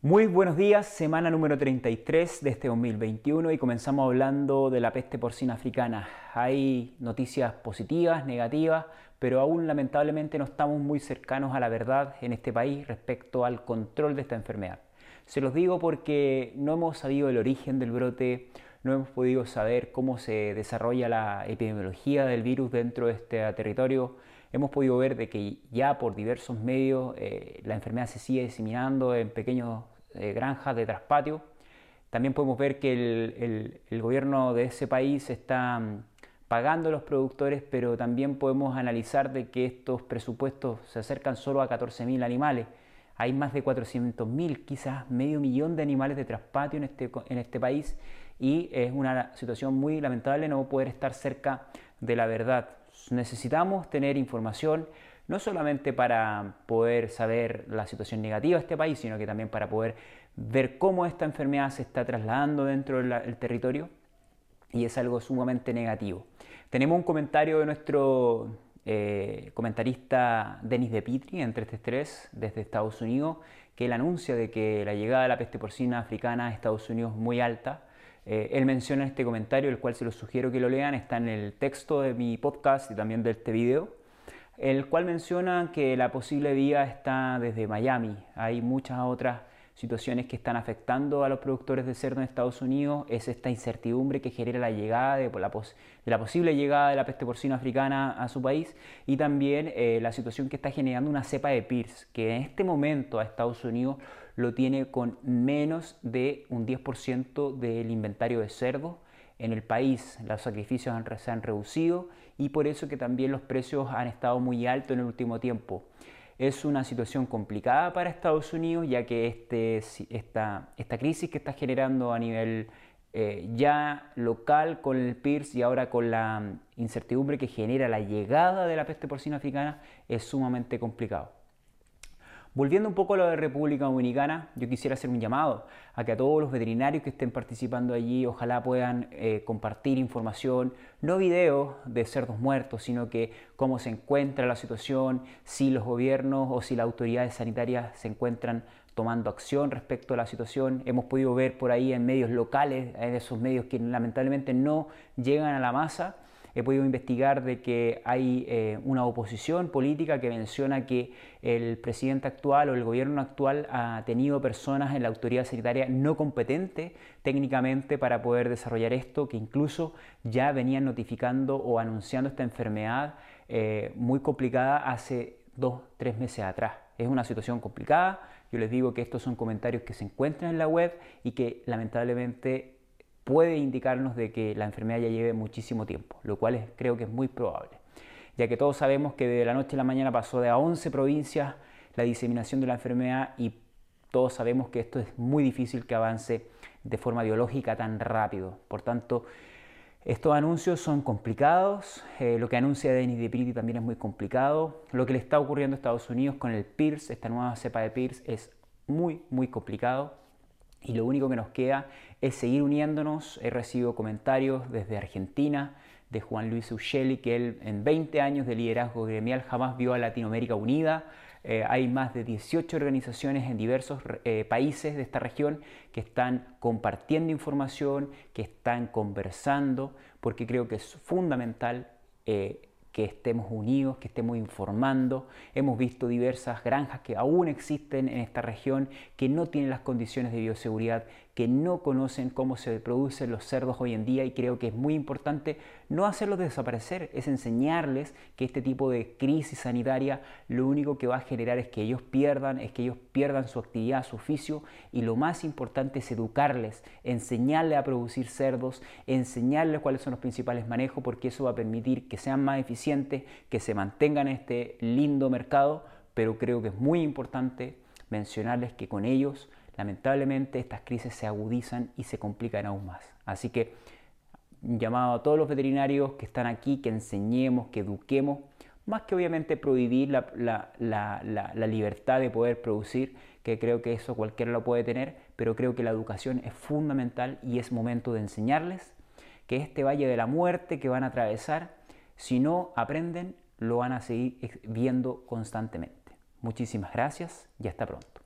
Muy buenos días, semana número 33 de este 2021 y comenzamos hablando de la peste porcina africana. Hay noticias positivas, negativas, pero aún lamentablemente no estamos muy cercanos a la verdad en este país respecto al control de esta enfermedad. Se los digo porque no hemos sabido el origen del brote, no hemos podido saber cómo se desarrolla la epidemiología del virus dentro de este territorio. Hemos podido ver de que ya por diversos medios eh, la enfermedad se sigue diseminando en pequeñas eh, granjas de traspatio. También podemos ver que el, el gobierno de ese país está mm, pagando a los productores, pero también podemos analizar de que estos presupuestos se acercan solo a 14.000 animales. Hay más de 400.000, quizás medio millón de animales de traspatio en este, en este país y es una situación muy lamentable no poder estar cerca de la verdad. Necesitamos tener información no solamente para poder saber la situación negativa de este país, sino que también para poder ver cómo esta enfermedad se está trasladando dentro del territorio y es algo sumamente negativo. Tenemos un comentario de nuestro eh, comentarista Denis de Pitri entre este tres desde Estados Unidos, que él anuncia de que la llegada de la peste porcina africana a Estados Unidos es muy alta. Eh, él menciona este comentario, el cual se los sugiero que lo lean, está en el texto de mi podcast y también de este video, el cual menciona que la posible vía está desde Miami. Hay muchas otras situaciones que están afectando a los productores de cerdo en Estados Unidos es esta incertidumbre que genera la llegada de la, de la posible llegada de la peste porcina africana a su país y también eh, la situación que está generando una cepa de PIRS que en este momento a Estados Unidos lo tiene con menos de un 10% del inventario de cerdo en el país los sacrificios se han reducido y por eso que también los precios han estado muy altos en el último tiempo. Es una situación complicada para Estados Unidos, ya que este, esta, esta crisis que está generando a nivel eh, ya local con el PIRS y ahora con la incertidumbre que genera la llegada de la peste porcina africana es sumamente complicado. Volviendo un poco a lo de República Dominicana, yo quisiera hacer un llamado a que a todos los veterinarios que estén participando allí ojalá puedan eh, compartir información, no videos de cerdos muertos, sino que cómo se encuentra la situación, si los gobiernos o si las autoridades sanitarias se encuentran tomando acción respecto a la situación. Hemos podido ver por ahí en medios locales, en esos medios que lamentablemente no llegan a la masa, he podido investigar de que hay eh, una oposición política que menciona que el presidente actual o el gobierno actual ha tenido personas en la autoridad sanitaria no competentes técnicamente para poder desarrollar esto, que incluso ya venían notificando o anunciando esta enfermedad eh, muy complicada hace dos, tres meses atrás. Es una situación complicada. Yo les digo que estos son comentarios que se encuentran en la web y que lamentablemente puede indicarnos de que la enfermedad ya lleve muchísimo tiempo, lo cual creo que es muy probable, ya que todos sabemos que de la noche a la mañana pasó de a 11 provincias la diseminación de la enfermedad y todos sabemos que esto es muy difícil que avance de forma biológica tan rápido. Por tanto, estos anuncios son complicados, eh, lo que anuncia Denis de también es muy complicado, lo que le está ocurriendo a Estados Unidos con el PIRS, esta nueva cepa de PIRS, es muy, muy complicado y lo único que nos queda es seguir uniéndonos. He recibido comentarios desde Argentina de Juan Luis Uccelli que él en 20 años de liderazgo gremial jamás vio a Latinoamérica unida. Eh, hay más de 18 organizaciones en diversos eh, países de esta región que están compartiendo información, que están conversando, porque creo que es fundamental eh, que estemos unidos, que estemos informando. Hemos visto diversas granjas que aún existen en esta región que no tienen las condiciones de bioseguridad que no conocen cómo se producen los cerdos hoy en día y creo que es muy importante no hacerlos desaparecer, es enseñarles que este tipo de crisis sanitaria lo único que va a generar es que ellos pierdan, es que ellos pierdan su actividad, su oficio y lo más importante es educarles, enseñarles a producir cerdos, enseñarles cuáles son los principales manejos porque eso va a permitir que sean más eficientes, que se mantengan en este lindo mercado, pero creo que es muy importante mencionarles que con ellos lamentablemente estas crisis se agudizan y se complican aún más. Así que llamado a todos los veterinarios que están aquí, que enseñemos, que eduquemos, más que obviamente prohibir la, la, libertad de poder producir, que creo que eso cualquiera lo puede tener, pero creo que la educación es fundamental y es momento de enseñarles que este valle de la muerte que van a atravesar, si no aprenden, lo van a seguir viendo constantemente. Muchísimas gracias y hasta pronto.